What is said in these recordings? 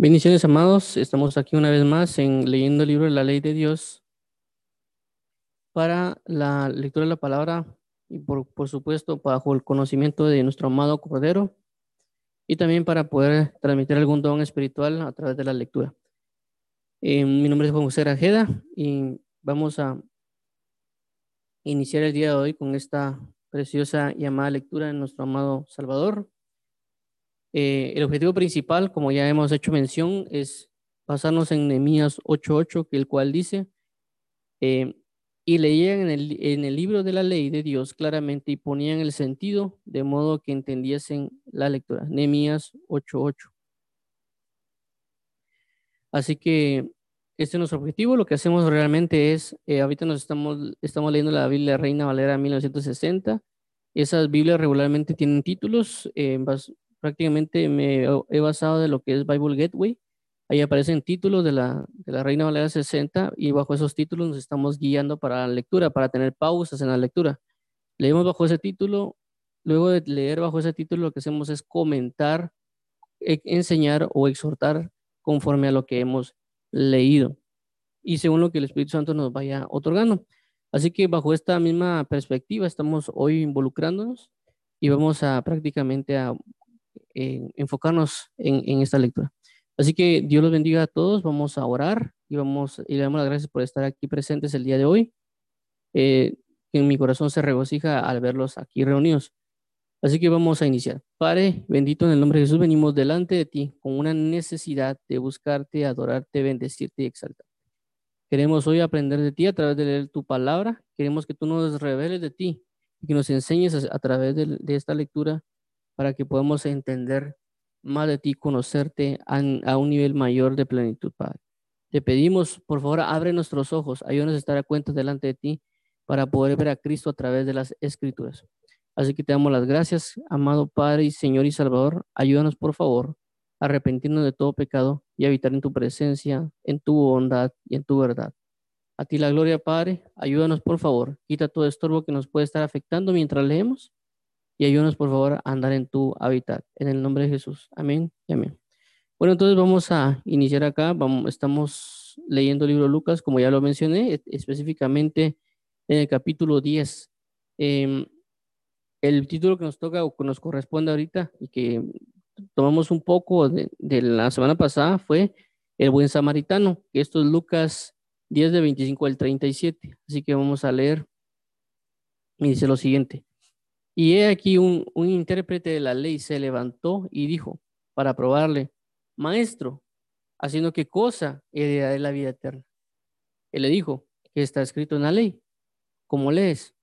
Bendiciones, amados. Estamos aquí una vez más en leyendo el libro de la ley de Dios para la lectura de la palabra y por, por supuesto bajo el conocimiento de nuestro amado Cordero y también para poder transmitir algún don espiritual a través de la lectura. Eh, mi nombre es Juan José Rajeda y vamos a iniciar el día de hoy con esta preciosa y amada lectura de nuestro amado Salvador. Eh, el objetivo principal, como ya hemos hecho mención, es basarnos en Nehemías 8.8, que el cual dice, eh, y leían en el, en el libro de la ley de Dios claramente y ponían el sentido de modo que entendiesen la lectura. Nehemías 8.8. Así que este es nuestro objetivo. Lo que hacemos realmente es, eh, ahorita nos estamos, estamos leyendo la Biblia Reina Valera 1960. Esas Biblias regularmente tienen títulos. Eh, prácticamente me he basado de lo que es Bible Gateway. Ahí aparecen títulos de la, de la Reina Valera 60 y bajo esos títulos nos estamos guiando para la lectura, para tener pausas en la lectura. Leemos bajo ese título, luego de leer bajo ese título lo que hacemos es comentar, e, enseñar o exhortar conforme a lo que hemos leído y según lo que el Espíritu Santo nos vaya otorgando. Así que bajo esta misma perspectiva estamos hoy involucrándonos y vamos a prácticamente a enfocarnos en, esta lectura. Así que Dios los bendiga a todos. Vamos a orar y vamos y le damos las gracias por estar aquí presentes el día de hoy. Eh, en mi corazón se regocija al verlos aquí reunidos. Así que vamos a iniciar. Padre, bendito en el nombre de Jesús, venimos delante de ti con una necesidad de buscarte, adorarte, bendecirte y exaltarte. Queremos hoy aprender de ti a través de leer tu palabra. Queremos que tú nos reveles de ti y que nos enseñes a, través de esta lectura para que podamos entender más de ti, conocerte a, un nivel mayor de plenitud, Padre. Te pedimos, por favor, abre nuestros ojos, ayúdanos a estar a cuenta delante de ti para poder ver a Cristo a través de las escrituras. Así que te damos las gracias, amado Padre y Señor y Salvador. Ayúdanos, por favor, a arrepentirnos de todo pecado y habitar en tu presencia, en tu bondad y en tu verdad. A ti la gloria, Padre. Ayúdanos, por favor. Quita todo estorbo que nos puede estar afectando mientras leemos y ayúdanos por favor a andar en tu hábitat. En el nombre de Jesús. Amén y amén. Bueno, entonces vamos a iniciar acá. Vamos, estamos leyendo el libro de Lucas, como ya lo mencioné, e, específicamente en el capítulo 10. Em, el título que nos toca o que nos corresponde ahorita y que tomamos un poco de, la semana pasada fue el buen samaritano, esto es Lucas 10 de 25 al 37. Así que vamos a leer y dice lo siguiente. Y he aquí un, intérprete de la ley se levantó y dijo, para probarle, maestro, haciendo qué cosa de la vida eterna. Él le dijo, que está escrito en la ley, como lees.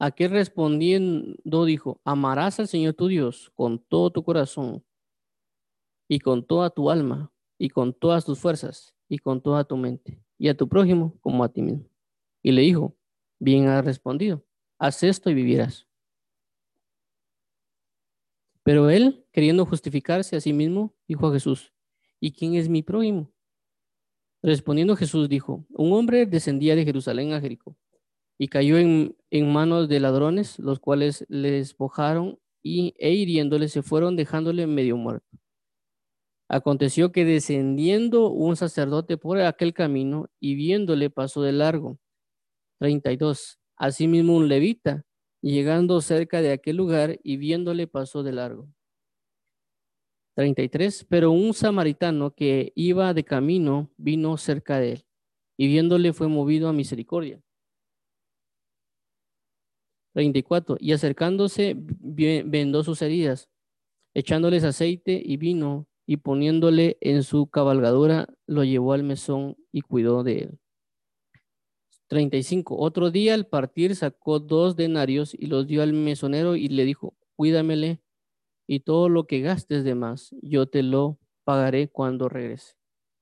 A qué respondiendo dijo, amarás al Señor tu Dios con todo tu corazón y con toda tu alma y con todas tus fuerzas y con toda tu mente y a tu prójimo como a ti mismo. Y le dijo, bien has respondido haz esto y vivirás. Pero él, queriendo justificarse a sí mismo, dijo a Jesús, ¿y quién es mi prójimo? Respondiendo Jesús dijo, un hombre descendía de Jerusalén a Jericó y cayó en, manos de ladrones, los cuales le despojaron y, e hiriéndole se fueron dejándole medio muerto. Aconteció que descendiendo un sacerdote por aquel camino y viéndole pasó de largo. 32. Asimismo un levita, llegando cerca de aquel lugar y viéndole pasó de largo. 33. Pero un samaritano que iba de camino vino cerca de él y viéndole fue movido a misericordia. 34. Y acercándose vendó sus heridas, echándoles aceite y vino y poniéndole en su cabalgadura, lo llevó al mesón y cuidó de él. 35. Otro día al partir sacó dos denarios y los dio al mesonero y le dijo, cuídamele y todo lo que gastes de más, yo te lo pagaré cuando regrese.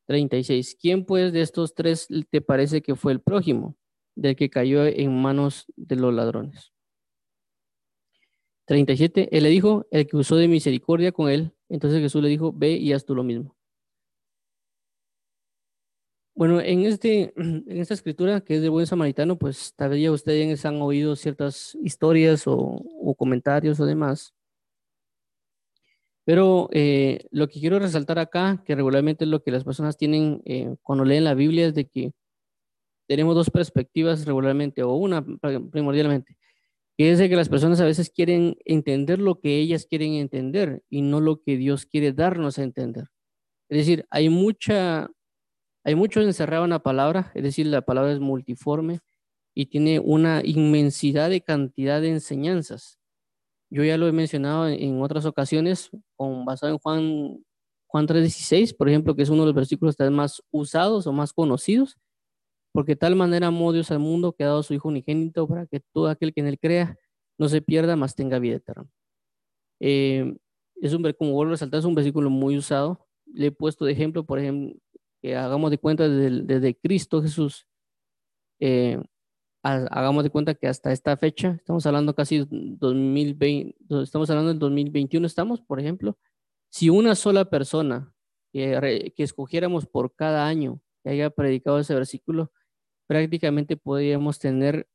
36. ¿Quién pues de estos tres te parece que fue el prójimo del que cayó en manos de los ladrones? 37. Él le dijo, el que usó de misericordia con él. Entonces Jesús le dijo, ve y haz tú lo mismo. Bueno, en, este, en esta escritura que es de buen samaritano, pues tal vez ya ustedes han oído ciertas historias o, comentarios o demás. Pero eh, lo que quiero resaltar acá, que regularmente es lo que las personas tienen eh, cuando leen la Biblia, es de que tenemos dos perspectivas regularmente, o una primordialmente, que es de que las personas a veces quieren entender lo que ellas quieren entender y no lo que Dios quiere darnos a entender. Es decir, hay mucha, hay mucho encerrado en la palabra, es decir, la palabra es multiforme y tiene una inmensidad de cantidad de enseñanzas. Yo ya lo he mencionado en otras ocasiones, con, basado en Juan, Juan 3.16, por ejemplo, que es uno de los versículos más usados o más conocidos, porque tal manera amó Dios al mundo que ha dado su Hijo unigénito para que todo aquel que en él crea no se pierda, más tenga vida eterna. Eh, es un, como vuelvo a resaltar, es un versículo muy usado. Le he puesto de ejemplo, por ejemplo, que hagamos de cuenta desde, Cristo Jesús, eh, hagamos de cuenta que hasta esta fecha, estamos hablando casi 2020, estamos hablando del 2021, estamos, por ejemplo, si una sola persona que, que escogiéramos por cada año que haya predicado ese versículo, prácticamente podríamos tener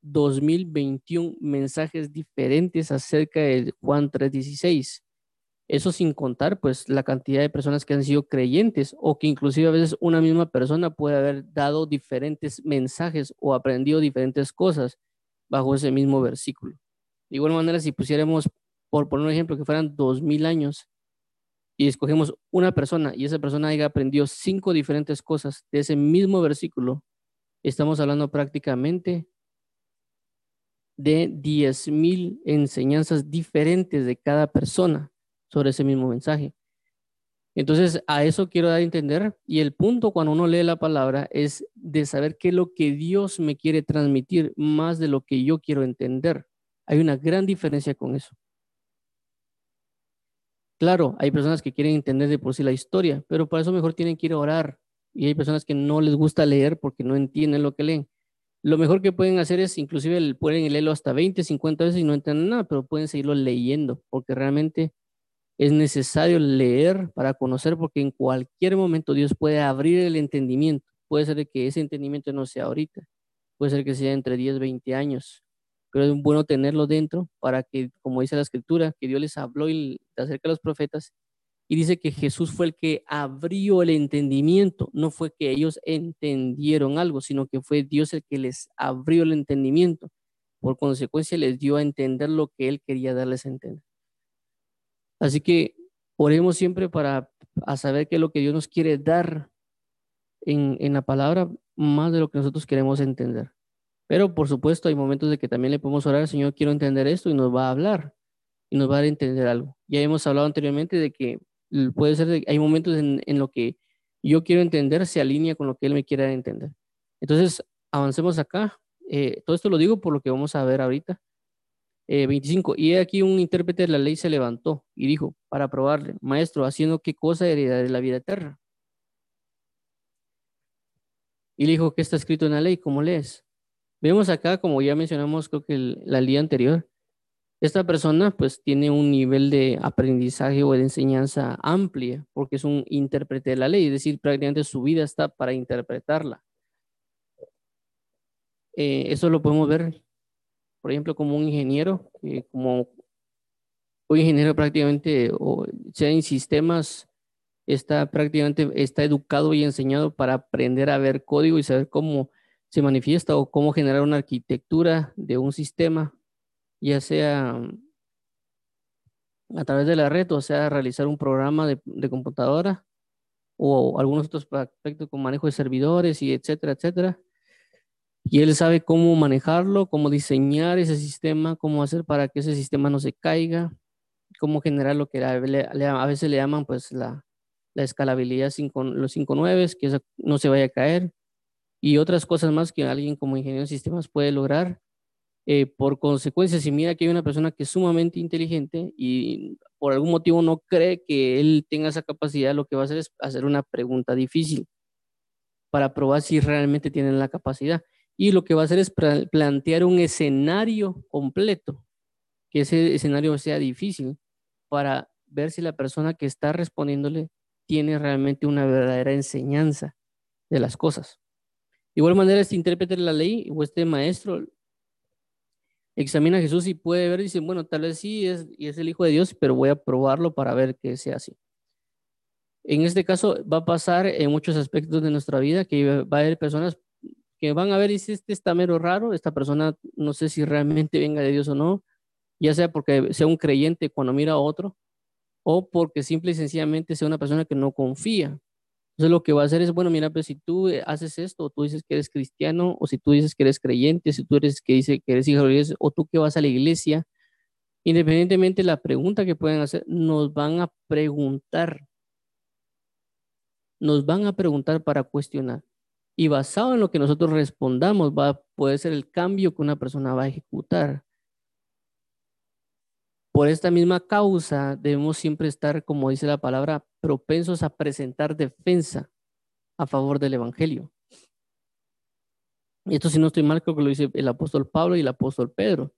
2021 mensajes diferentes acerca de Juan 3:16. Eso sin contar pues la cantidad de personas que han sido creyentes o que inclusive a veces una misma persona puede haber dado diferentes mensajes o aprendido diferentes cosas bajo ese mismo versículo. De igual manera, si pusiéramos, por poner un ejemplo, que fueran dos mil años y escogemos una persona y esa persona haya aprendido cinco diferentes cosas de ese mismo versículo, estamos hablando prácticamente de diez mil enseñanzas diferentes de cada persona sobre ese mismo mensaje. Entonces, a eso quiero dar a entender. Y el punto cuando uno lee la palabra es de saber qué es lo que Dios me quiere transmitir más de lo que yo quiero entender. Hay una gran diferencia con eso. Claro, hay personas que quieren entender de por sí la historia, pero para eso mejor tienen que ir a orar. Y hay personas que no les gusta leer porque no entienden lo que leen. Lo mejor que pueden hacer es, inclusive pueden leerlo hasta 20, 50 veces y no entienden nada, pero pueden seguirlo leyendo, porque realmente es necesario leer para conocer porque en cualquier momento Dios puede abrir el entendimiento. Puede ser que ese entendimiento no sea ahorita, puede ser que sea entre 10, 20 años, pero es bueno tenerlo dentro para que, como dice la escritura, que Dios les habló y acerca de los profetas y dice que Jesús fue el que abrió el entendimiento, no fue que ellos entendieron algo, sino que fue Dios el que les abrió el entendimiento. Por consecuencia les dio a entender lo que él quería darles a entender. Así que oremos siempre para saber qué es lo que Dios nos quiere dar en, en la palabra, más de lo que nosotros queremos entender. Pero por supuesto hay momentos de que también le podemos orar, Señor, quiero entender esto y nos va a hablar y nos va a dar a entender algo. Ya hemos hablado anteriormente de que puede ser, de, hay momentos en, en lo que yo quiero entender se alinea con lo que Él me quiere entender. Entonces, avancemos acá. Eh, todo esto lo digo por lo que vamos a ver ahorita. 25. Eh, y aquí un intérprete de la ley se levantó y dijo, para probarle, maestro, haciendo qué cosa heredaré la vida eterna. Y le dijo, ¿qué está escrito en la ley? ¿Cómo lees? Vemos acá, como ya mencionamos, creo que la día anterior, esta persona pues tiene un nivel de aprendizaje o de enseñanza amplia, porque es un intérprete de la ley, es decir, prácticamente su vida está para interpretarla. Eh, eso lo podemos ver por ejemplo, como un ingeniero, como un ingeniero prácticamente, o sea, en sistemas, está prácticamente, está educado y enseñado para aprender a ver código y saber cómo se manifiesta o cómo generar una arquitectura de un sistema, ya sea a través de la red, o sea, realizar un programa de, de computadora o algunos otros aspectos con manejo de servidores y etcétera, etcétera y él sabe cómo manejarlo, cómo diseñar ese sistema, cómo hacer para que ese sistema no se caiga, cómo generar lo que a veces le llaman pues la, la escalabilidad cinco, los 5.9, que no se vaya a caer, y otras cosas más que alguien como ingeniero de sistemas puede lograr. Eh, por consecuencia, si mira que hay una persona que es sumamente inteligente y por algún motivo no cree que él tenga esa capacidad, lo que va a hacer es hacer una pregunta difícil para probar si realmente tienen la capacidad y lo que va a hacer es plantear un escenario completo, que ese escenario sea difícil para ver si la persona que está respondiéndole tiene realmente una verdadera enseñanza de las cosas. De igual manera, este intérprete de la ley o este maestro examina a Jesús y puede ver, dice, bueno, tal vez sí es, y es el Hijo de Dios, pero voy a probarlo para ver que sea así. En este caso va a pasar en muchos aspectos de nuestra vida que va a haber personas que van a ver, dice, este está mero raro, esta persona no sé si realmente venga de Dios o no, ya sea porque sea un creyente cuando mira a otro, o porque simple y sencillamente sea una persona que no confía. Entonces lo que va a hacer es, bueno, mira, pues si tú haces esto, o tú dices que eres cristiano, o si tú dices que eres creyente, si tú eres que dice que eres hijo de Dios, o tú que vas a la iglesia, independientemente de la pregunta que pueden hacer, nos van a preguntar. Nos van a preguntar para cuestionar. Y basado en lo que nosotros respondamos, va a poder ser el cambio que una persona va a ejecutar. Por esta misma causa debemos siempre estar, como dice la palabra, propensos a presentar defensa a favor del Evangelio. Y esto si no estoy mal, creo que lo dice el apóstol Pablo y el apóstol Pedro,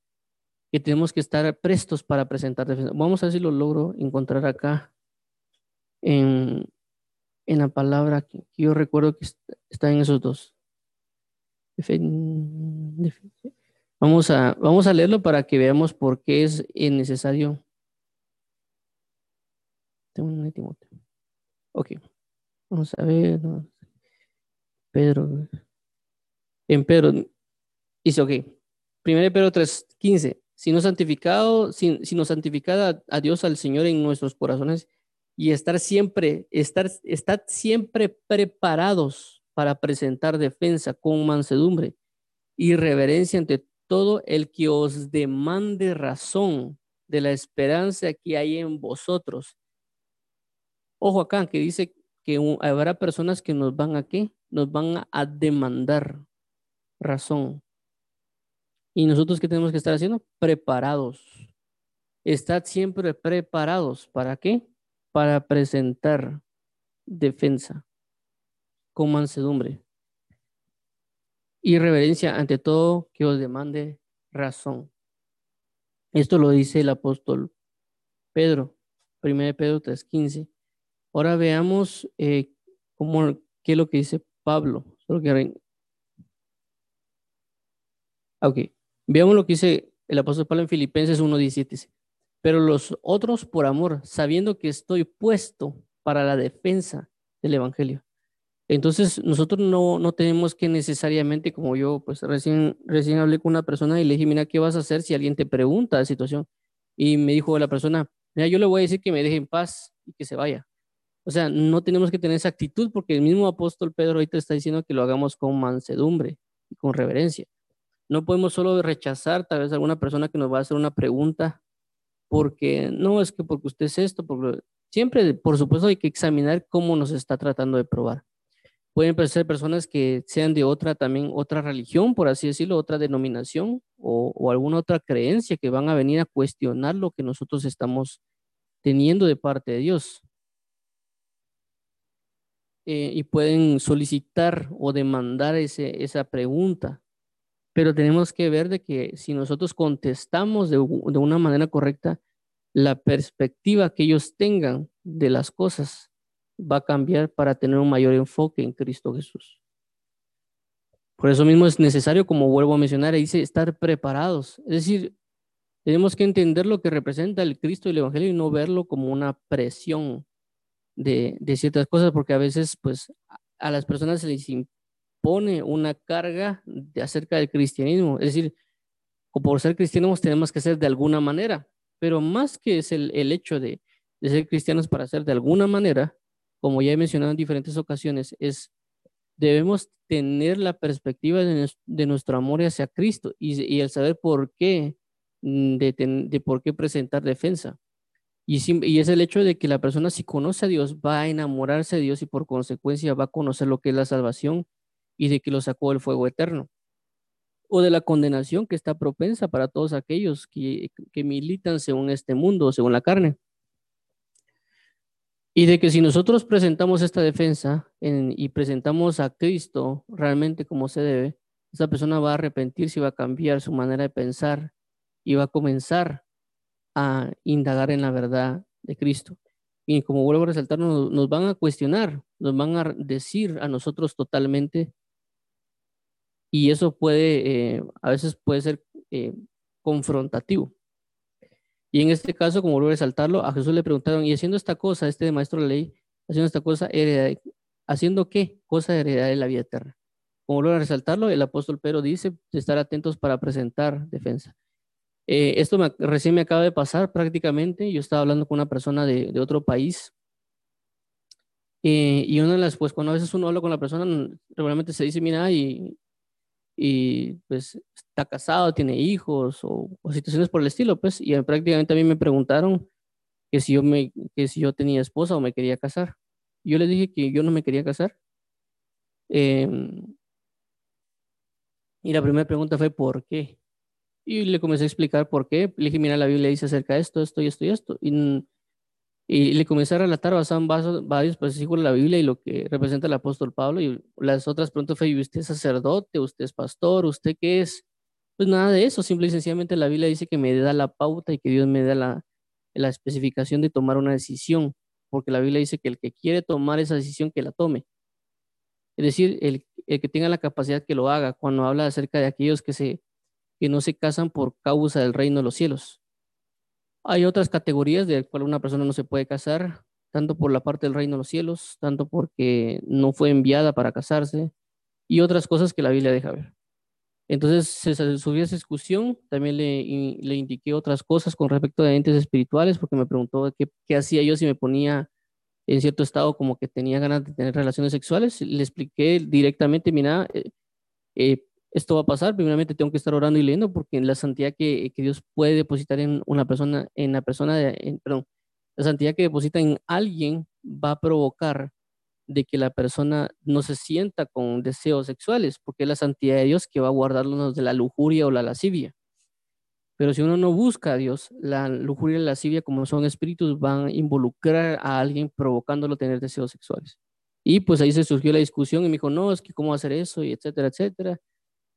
que tenemos que estar prestos para presentar defensa. Vamos a ver si lo logro encontrar acá en, en la palabra que yo recuerdo que está en esos dos. Vamos a, vamos a leerlo para que veamos por qué es necesario. Ok. Vamos a ver. Pedro. En Pedro. Dice, ok. Primero Pedro 3, 15. Sino santificado, sino santificada a Dios, al Señor en nuestros corazones y estar siempre, estar, estar siempre preparados para presentar defensa con mansedumbre y reverencia ante todo el que os demande razón de la esperanza que hay en vosotros. Ojo acá, que dice que habrá personas que nos van a qué? Nos van a demandar razón. Y nosotros qué tenemos que estar haciendo? Preparados. Estad siempre preparados. ¿Para qué? Para presentar defensa con mansedumbre y reverencia ante todo que os demande razón. Esto lo dice el apóstol Pedro, 1 Pedro 3.15. Ahora veamos eh, cómo, qué es lo que dice Pablo. Solo. Ok, veamos lo que dice el apóstol Pablo en Filipenses 1.17. Pero los otros por amor, sabiendo que estoy puesto para la defensa del Evangelio. Entonces, nosotros no, no tenemos que necesariamente, como yo, pues recién, recién hablé con una persona y le dije, mira, ¿qué vas a hacer si alguien te pregunta la situación? Y me dijo la persona, mira, yo le voy a decir que me deje en paz y que se vaya. O sea, no tenemos que tener esa actitud porque el mismo apóstol Pedro ahorita está diciendo que lo hagamos con mansedumbre y con reverencia. No podemos solo rechazar tal vez a alguna persona que nos va a hacer una pregunta porque no es que porque usted es esto, porque siempre, por supuesto, hay que examinar cómo nos está tratando de probar. Pueden ser personas que sean de otra también, otra religión, por así decirlo, otra denominación o, alguna otra creencia que van a venir a cuestionar lo que nosotros estamos teniendo de parte de Dios. Eh, y pueden solicitar o demandar ese, esa pregunta. Pero tenemos que ver de que si nosotros contestamos de, de una manera correcta, la perspectiva que ellos tengan de las cosas va a cambiar para tener un mayor enfoque en Cristo Jesús. Por eso mismo es necesario, como vuelvo a mencionar, dice estar preparados. Es decir, tenemos que entender lo que representa el Cristo y el Evangelio y no verlo como una presión de, ciertas cosas, porque a veces, pues, a las personas se les impone una carga de acerca del cristianismo. Es decir, por ser cristianos tenemos que ser de alguna manera, pero más que es el, hecho de, de ser cristianos para ser de alguna manera, como ya he mencionado en diferentes ocasiones, es debemos tener la perspectiva de, nuestro amor hacia Cristo y, el saber por qué, mm, de, por qué presentar defensa. Y, y, es el hecho de que la persona si conoce a Dios va a enamorarse de Dios y por consecuencia va a conocer lo que es la salvación y de que lo sacó del fuego eterno. O de la condenación que está propensa para todos aquellos que, que militan según este mundo, según la carne. Y de que si nosotros presentamos esta defensa y presentamos a Cristo realmente como se debe, esa persona va a arrepentirse y va a cambiar su manera de pensar y va a comenzar a indagar en la verdad de Cristo. Y como vuelvo a resaltar, nos, van a cuestionar, nos van a decir a nosotros totalmente. Y eso puede, eh, a veces puede ser eh, confrontativo. Y en este caso, como vuelvo a resaltarlo, a Jesús le preguntaron, y haciendo esta cosa, este maestro de ley, haciendo esta cosa, ¿haciendo qué? Cosa de heredar de la vida eterna. Como vuelvo a resaltarlo, el apóstol Pedro dice estar atentos para presentar defensa. Eh, esto recién me acaba de pasar prácticamente. Yo estaba hablando con una persona de, de otro país eh, y una de las, pues cuando a veces uno habla con la persona, regularmente se dice, mira, y, y pues está casado, tiene hijos o, situaciones por el estilo, pues, y prácticamente a mí me preguntaron que si yo me, que si yo tenía esposa o me quería casar. Yo les dije que yo no me quería casar. Em, y la primera pregunta fue, ¿por qué? Y le comencé a explicar por qué. Le dije, mira, la Biblia dice acerca de esto, esto y esto y esto. Y, y le comencé a relatar basado en varios versículos de la Biblia y lo que representa el apóstol Pablo. Y las otras preguntas fue, ¿usted es sacerdote? ¿Usted es pastor? ¿Usted qué es? Pues nada de eso. Simple y sencillamente la Biblia dice que me da la pauta y que Dios me da la, la especificación de tomar una decisión. Porque la Biblia dice que el que quiere tomar esa decisión, que la tome. Es decir, el, el que tenga la capacidad que lo haga. Cuando habla acerca de aquellos que se que no se casan por causa del reino de los cielos. Hay otras categorías de las cuales una persona no se puede casar, tanto por la parte del reino de los cielos, tanto porque no fue enviada para casarse, y otras cosas que la Biblia deja ver. Entonces se subió esa discusión, también le, le, indiqué otras cosas con respecto a entes espirituales, porque me preguntó qué, qué, hacía yo si me ponía en cierto estado como que tenía ganas de tener relaciones sexuales. Le expliqué directamente, mira, eh, eh, esto va a pasar, primeramente tengo que estar orando y leyendo porque la santidad que, que Dios puede depositar en una persona, en la persona, de, perdón, la santidad que deposita en alguien va a provocar de que la persona no se sienta con deseos sexuales, porque es la santidad de Dios que va a guardarnos de la lujuria o la lascivia. Pero si uno no busca a Dios, la lujuria y la lascivia, como son espíritus, van a involucrar a alguien provocándolo a tener deseos sexuales. Y pues ahí se surgió la discusión y me dijo, no, es que cómo hacer eso, y etcétera, etcétera.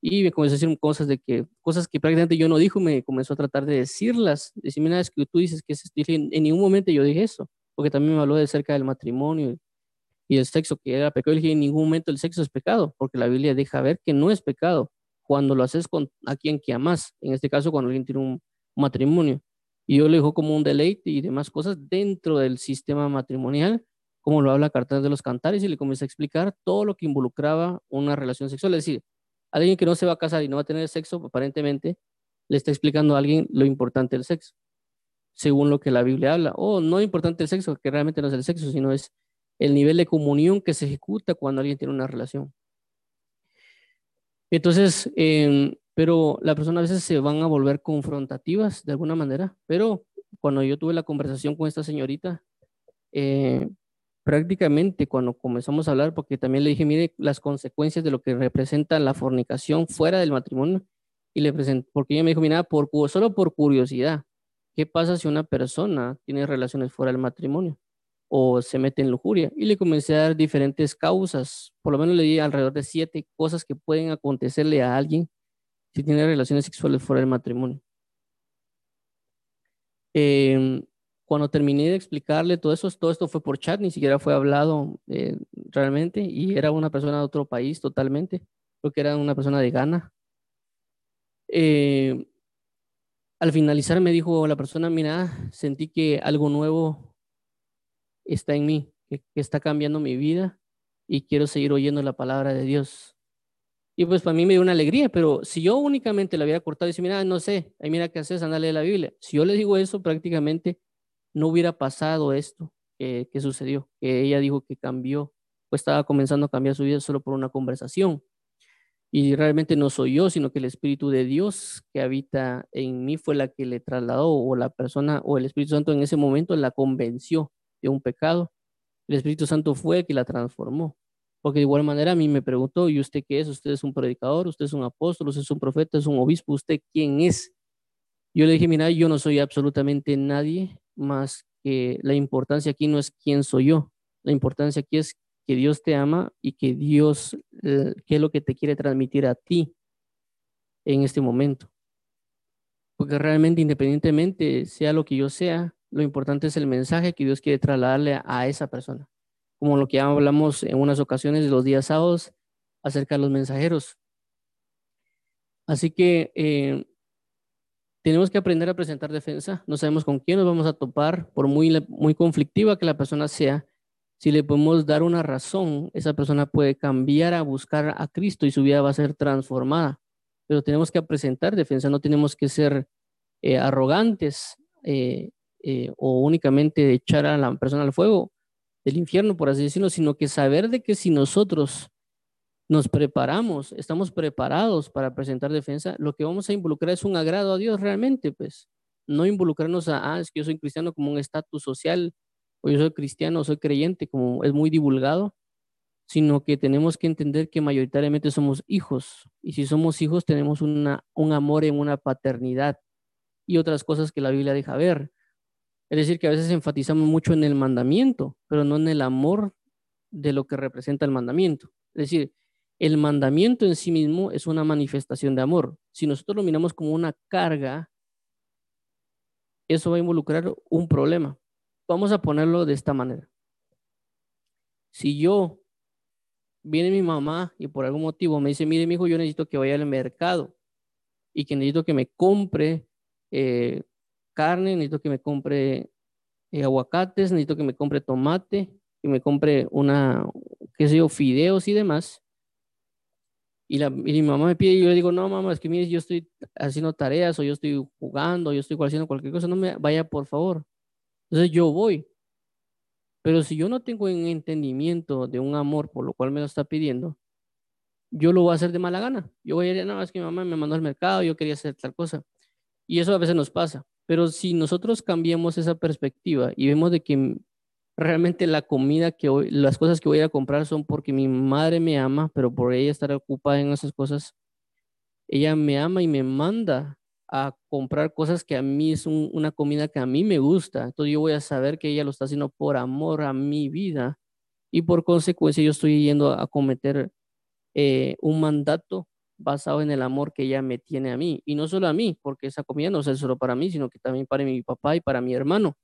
Y me comenzó a decir cosas de que, cosas que prácticamente yo no dijo, me comenzó a tratar de decirlas. Decirme, nada, es que tú dices que es esto. en ningún momento yo dije eso, porque también me habló de cerca del matrimonio y el sexo, que era pecado. Y dije, en ningún momento el sexo es pecado, porque la Biblia deja ver que no es pecado cuando lo haces con a quien que amas, en este caso cuando alguien tiene un matrimonio. Y yo le dijo como un deleite y demás cosas dentro del sistema matrimonial, como lo habla Cartas de los Cantares, y le comencé a explicar todo lo que involucraba una relación sexual. Es decir, alguien que no se va a casar y no va a tener sexo, aparentemente le está explicando a alguien lo importante del sexo, según lo que la Biblia habla. O no importante el sexo, que realmente no es el sexo, sino es el nivel de comunión que se ejecuta cuando alguien tiene una relación. Entonces, em, pero la persona a veces se van a volver confrontativas de alguna manera, pero cuando yo tuve la conversación con esta señorita, eh, prácticamente cuando comenzamos a hablar, porque también le dije, mire, las consecuencias de lo que representa la fornicación fuera del matrimonio, y le presenté, porque ella me dijo, mira, por, solo por curiosidad, ¿qué pasa si una persona tiene relaciones fuera del matrimonio o se mete en lujuria? Y le comencé a dar diferentes causas, por lo menos le di alrededor de siete cosas que pueden acontecerle a alguien si tiene relaciones sexuales fuera del matrimonio. Eh, cuando terminé de explicarle todo eso, todo esto fue por chat, ni siquiera fue hablado eh, realmente, y era una persona de otro país totalmente, creo que era una persona de Ghana. Eh, al finalizar me dijo la persona, mira, sentí que algo nuevo está en mí, que, está cambiando mi vida y quiero seguir oyendo la palabra de Dios. Y pues para mí me dio una alegría, pero si yo únicamente la hubiera cortado y decir, mira, no sé, ahí mira qué haces, andale de la Biblia. Si yo le digo eso, prácticamente no hubiera pasado esto que, sucedió, que ella dijo que cambió, pues estaba comenzando a cambiar su vida solo por una conversación. Y realmente no soy yo, sino que el Espíritu de Dios que habita en mí fue la que le trasladó, o la persona, o el Espíritu Santo en ese momento la convenció de un pecado. El Espíritu Santo fue el que la transformó. Porque de igual manera a mí me preguntó, ¿y usted qué es? ¿Usted es un predicador? ¿Usted es un apóstol? ¿Usted es un profeta? ¿Es un obispo? ¿Usted quién es? Yo le dije, mira, yo no soy absolutamente nadie más que la importancia aquí no es quién soy yo, la importancia aquí es que Dios te ama y que Dios, eh, qué es lo que te quiere transmitir a ti en este momento. Porque realmente, independientemente sea lo que yo sea, lo importante es el mensaje que Dios quiere trasladarle a esa persona. Como lo que hablamos en unas ocasiones de los días sábados acerca de los mensajeros. Así que eh, tenemos que aprender a presentar defensa. No sabemos con quién nos vamos a topar, por muy, muy conflictiva que la persona sea. Si le podemos dar una razón, esa persona puede cambiar a buscar a Cristo y su vida va a ser transformada. Pero tenemos que presentar defensa, no tenemos que ser eh, arrogantes eh, eh, o únicamente echar a la persona al fuego del infierno, por así decirlo, sino que saber de que si nosotros nos preparamos, estamos preparados para presentar defensa, lo que vamos a involucrar es un agrado a Dios realmente, pues no involucrarnos a, ah, es que yo soy cristiano como un estatus social, o yo soy cristiano, o soy creyente, como es muy divulgado, sino que tenemos que entender que mayoritariamente somos hijos, y si somos hijos tenemos una, un amor en una paternidad y otras cosas que la Biblia deja ver. Es decir, que a veces enfatizamos mucho en el mandamiento, pero no en el amor de lo que representa el mandamiento. Es decir, el mandamiento en sí mismo es una manifestación de amor. Si nosotros lo miramos como una carga, eso va a involucrar un problema. Vamos a ponerlo de esta manera. Si yo, viene mi mamá y por algún motivo me dice, mire, mi hijo, yo necesito que vaya al mercado y que necesito que me compre eh, carne, necesito que me compre eh, aguacates, necesito que me compre tomate, que me compre una, qué sé yo, fideos y demás y, la, mi mamá me pide y yo le digo, no, mamá, es que mire, yo estoy haciendo tareas o yo estoy jugando, yo estoy haciendo cualquier cosa, no me vaya, por favor. Entonces yo voy. Pero si yo no tengo un entendimiento de un amor por lo cual me lo está pidiendo, yo lo voy a hacer de mala gana. Yo voy a decir, no, es que mi mamá me mandó al mercado, yo quería hacer tal cosa. Y eso a veces nos pasa. Pero si nosotros cambiamos esa perspectiva y vemos de que realmente la comida que hoy, las cosas que voy a comprar son porque mi madre me ama, pero por ella estar ocupada en esas cosas, ella me ama y me manda a comprar cosas que a mí es una comida que a mí me gusta. Entonces yo voy a saber que ella lo está haciendo por amor a mi vida y por consecuencia yo estoy yendo a cometer eh, un mandato basado en el amor que ella me tiene a mí. Y no solo a mí, porque esa comida no es solo para mí, sino que también para mi papá y para mi hermano.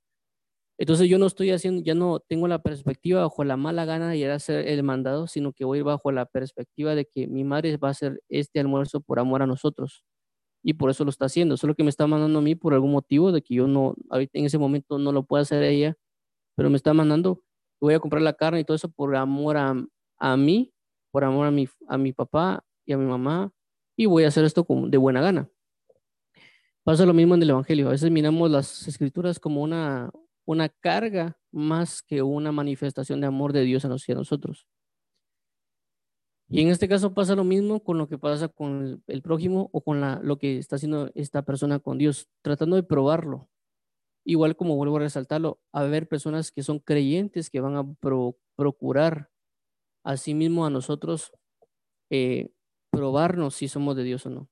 Entonces yo no estoy haciendo, ya no tengo la perspectiva bajo la mala gana de ir a hacer el mandado, sino que voy bajo la perspectiva de que mi madre va a hacer este almuerzo por amor a nosotros. Y por eso lo está haciendo. Solo que me está mandando a mí por algún motivo de que yo no, ahorita en ese momento no lo puedo hacer ella, pero me está mandando, voy a comprar la carne y todo eso por amor a, a mí, por amor a mi, a mi papá y a mi mamá, y voy a hacer esto de buena gana. Pasa lo mismo en el Evangelio. A veces miramos las escrituras como una, una carga más que una manifestación de amor de Dios hacia nosotros. Y en este caso pasa lo mismo con lo que pasa con el, prójimo o con la, lo que está haciendo esta persona con Dios, tratando de probarlo. Igual como vuelvo a resaltarlo, a haber personas que son creyentes que van a procurar a sí mismo a nosotros eh, probarnos si somos de Dios o no.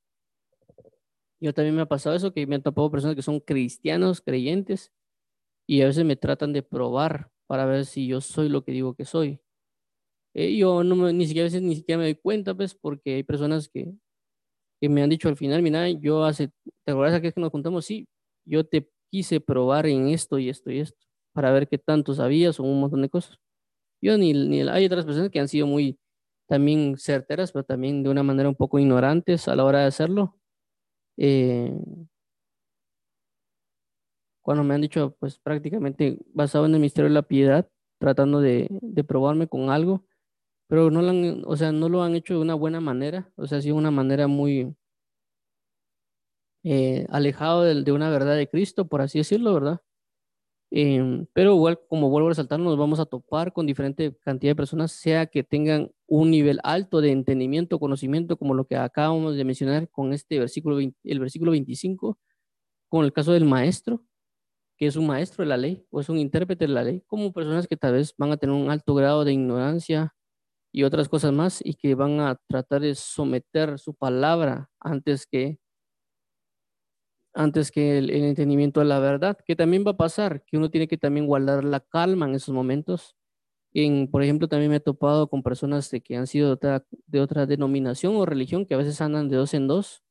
Yo también me ha pasado eso, que me han topado personas que son cristianos, creyentes, y a veces me tratan de probar para ver si yo soy lo que digo que soy. Eh, yo no ni siquiera a veces ni siquiera me doy cuenta, pues, porque hay personas que, que me han dicho al final, mira, yo hace, ¿te acuerdas que nos contamos? Sí, yo te quise probar en esto y esto y esto, para ver qué tanto sabías o un montón de cosas. Yo ni, ni hay otras personas que han sido muy también certeras, pero también de una manera un poco ignorantes a la hora de hacerlo. Eh, cuando me han dicho, pues prácticamente basado en el misterio de la piedad, tratando de, probarme con algo, pero no lo han, o sea, no lo han hecho de una buena manera, o sea, ha sido una manera muy eh, alejado de, una verdad de Cristo, por así decirlo, ¿verdad? Em, pero igual, como vuelvo a resaltar, nos vamos a topar con diferente cantidad de personas, sea que tengan un nivel alto de entendimiento, conocimiento, como lo que acabamos de mencionar con este versículo, el versículo 25, con el caso del maestro, que es un maestro de la ley o es un intérprete de la ley, como personas que tal vez van a tener un alto grado de ignorancia y otras cosas más y que van a tratar de someter su palabra antes que antes que el, entendimiento de la verdad, que también va a pasar, que uno tiene que también guardar la calma en esos momentos. En, por ejemplo, también me he topado con personas de que han sido de de otra denominación o religión, que a veces andan de dos en dos,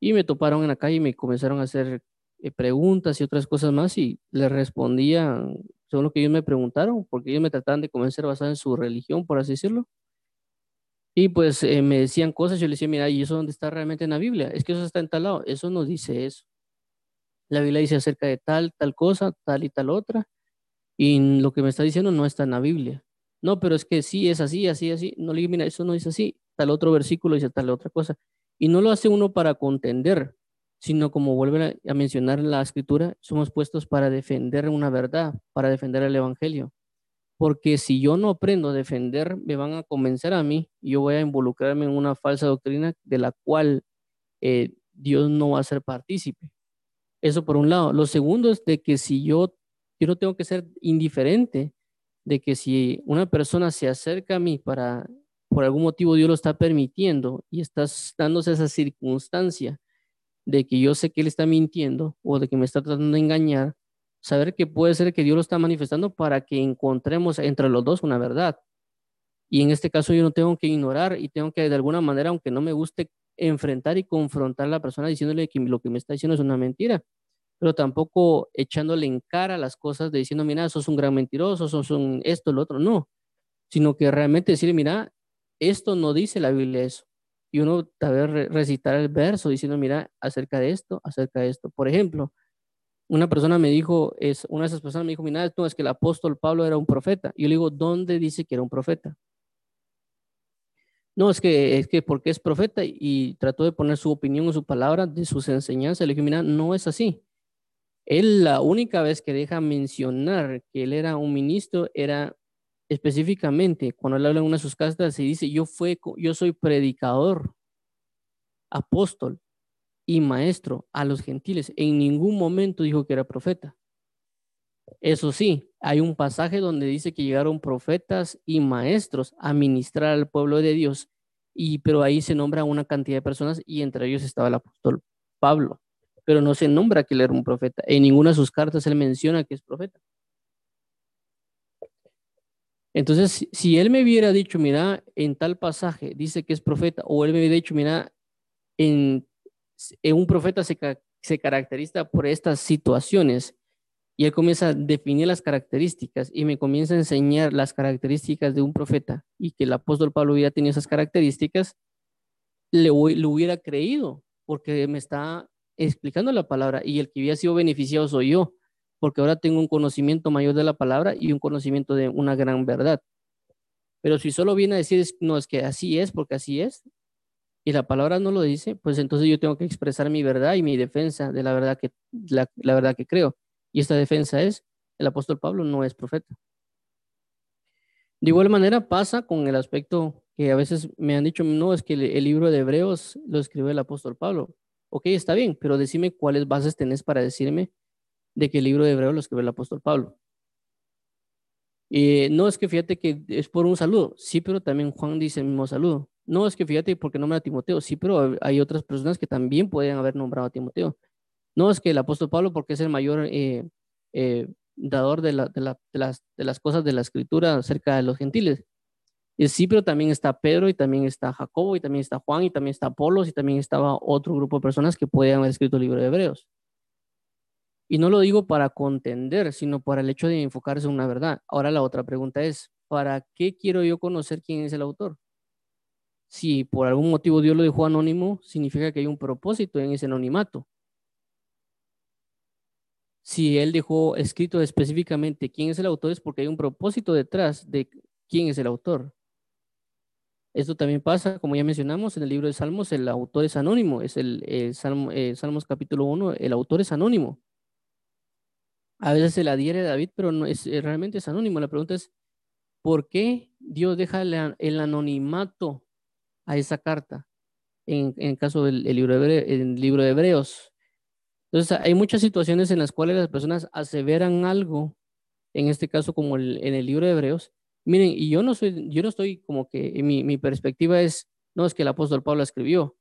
y me toparon en la calle y me comenzaron a hacer eh, preguntas y otras cosas más y les respondía según lo que ellos me preguntaron, porque ellos me trataban de convencer basado en su religión, por así decirlo. Y pues eh, me decían cosas, yo les decía, mira, ¿y eso dónde está realmente en la Biblia? Es que eso está en tal lado, eso no dice eso. la Biblia dice acerca de tal, tal cosa, tal y tal otra, y lo que me está diciendo no está en la Biblia. No, pero es que sí, es así, así, así. No le digo, mira, eso no es así. Tal otro versículo dice tal otra cosa. Y no lo hace uno para contender, sino como vuelve a, mencionar la escritura, somos puestos para defender una verdad, para defender el evangelio. Porque si yo no aprendo a defender, me van a convencer a mí yo voy a involucrarme en una falsa doctrina de la cual eh, Dios no va a ser partícipe. Eso por un lado. Lo segundo es de que si yo, yo no tengo que ser indiferente, de que si una persona se acerca a mí para, por algún motivo Dios lo está permitiendo y está dándose esa circunstancia de que yo sé que él está mintiendo o de que me está tratando de engañar, saber que puede ser que Dios lo está manifestando para que encontremos entre los dos una verdad. Y en este caso yo no tengo que ignorar y tengo que de alguna manera, aunque no me guste, enfrentar y confrontar a la persona diciéndole que lo que me está diciendo es una mentira, pero tampoco echándole en cara las cosas de diciendo, mira, sos un gran mentiroso, sos un esto, lo otro, no, sino que realmente decirle, mira, esto no dice la Biblia eso y uno saber recitar el verso diciendo, mira, acerca de esto, acerca de esto. Por ejemplo, una persona me dijo, es, una de esas personas me dijo, mira, esto es que el apóstol Pablo era un profeta. Y yo le digo, ¿dónde dice que era un profeta? No, es que, es que porque es profeta y trató de poner su opinión o su palabra de sus enseñanzas. Le dije, mira, no es así. Él la única vez que deja mencionar que él era un ministro era específicamente, cuando él habla en una de sus cartas, se dice, yo, fue, yo soy predicador, apóstol y maestro a los gentiles. En ningún momento dijo que era profeta. Eso sí, hay un pasaje donde dice que llegaron profetas y maestros a ministrar al pueblo de Dios, y pero ahí se nombra una cantidad de personas y entre ellos estaba el apóstol Pablo, pero no se nombra que él era un profeta. En ninguna de sus cartas él menciona que es profeta. Entonces, si él me hubiera dicho, mira, en tal pasaje dice que es profeta, o él me hubiera dicho, mira, en, un profeta se, caracteriza por estas situaciones, y él comienza a definir las características y me comienza a enseñar las características de un profeta y que el apóstol Pablo hubiera tenido esas características, le, le hubiera creído porque me está explicando la palabra y el que hubiera sido beneficiado soy yo porque ahora tengo un conocimiento mayor de la palabra y un conocimiento de una gran verdad. Pero si solo viene a decir, no, es que así es, porque así es, y la palabra no lo dice, pues entonces yo tengo que expresar mi verdad y mi defensa de la verdad que, la, verdad que creo. Y esta defensa es, el apóstol Pablo no es profeta. De igual manera pasa con el aspecto que a veces me han dicho, no, es que el, el libro de Hebreos lo escribió el apóstol Pablo. Ok, está bien, pero decime cuáles bases tenés para decirme de que el libro de Hebreo lo escribe el apóstol Pablo. Y no es que fíjate que es por un saludo, sí, pero también Juan dice el mismo saludo. No es que fíjate porque nombra a Timoteo, sí, pero hay otras personas que también pueden haber nombrado a Timoteo. No es que el apóstol Pablo, porque es el mayor eh, eh, dador de, de, las, de las cosas de la escritura acerca de los gentiles. Y sí, pero también está Pedro y también está Jacobo y también está Juan y también está Apolos y también estaba otro grupo de personas que podían haber escrito el libro de Hebreos. Y no lo digo para contender, sino para el hecho de enfocarse en una verdad. Ahora la otra pregunta es, ¿para qué quiero yo conocer quién es el autor? Si por algún motivo Dios lo dejó anónimo, significa que hay un propósito en ese anonimato. Si Él dejó escrito específicamente quién es el autor, es porque hay un propósito detrás de quién es el autor. Esto también pasa, como ya mencionamos, en el libro de Salmos, el autor es anónimo, es el, Salmo, Salmos capítulo 1, el autor es anónimo. A veces se la adhiere David, pero no es, eh, realmente es anónimo. La pregunta es, ¿por qué Dios deja el, anonimato a esa carta? En, el caso del libro, de Hebreos. Entonces, hay muchas situaciones en las cuales las personas aseveran algo, en este caso como en el libro de Hebreos. Miren, y yo no soy, yo no estoy como que, mi, mi perspectiva es, no es que el apóstol Pablo escribió,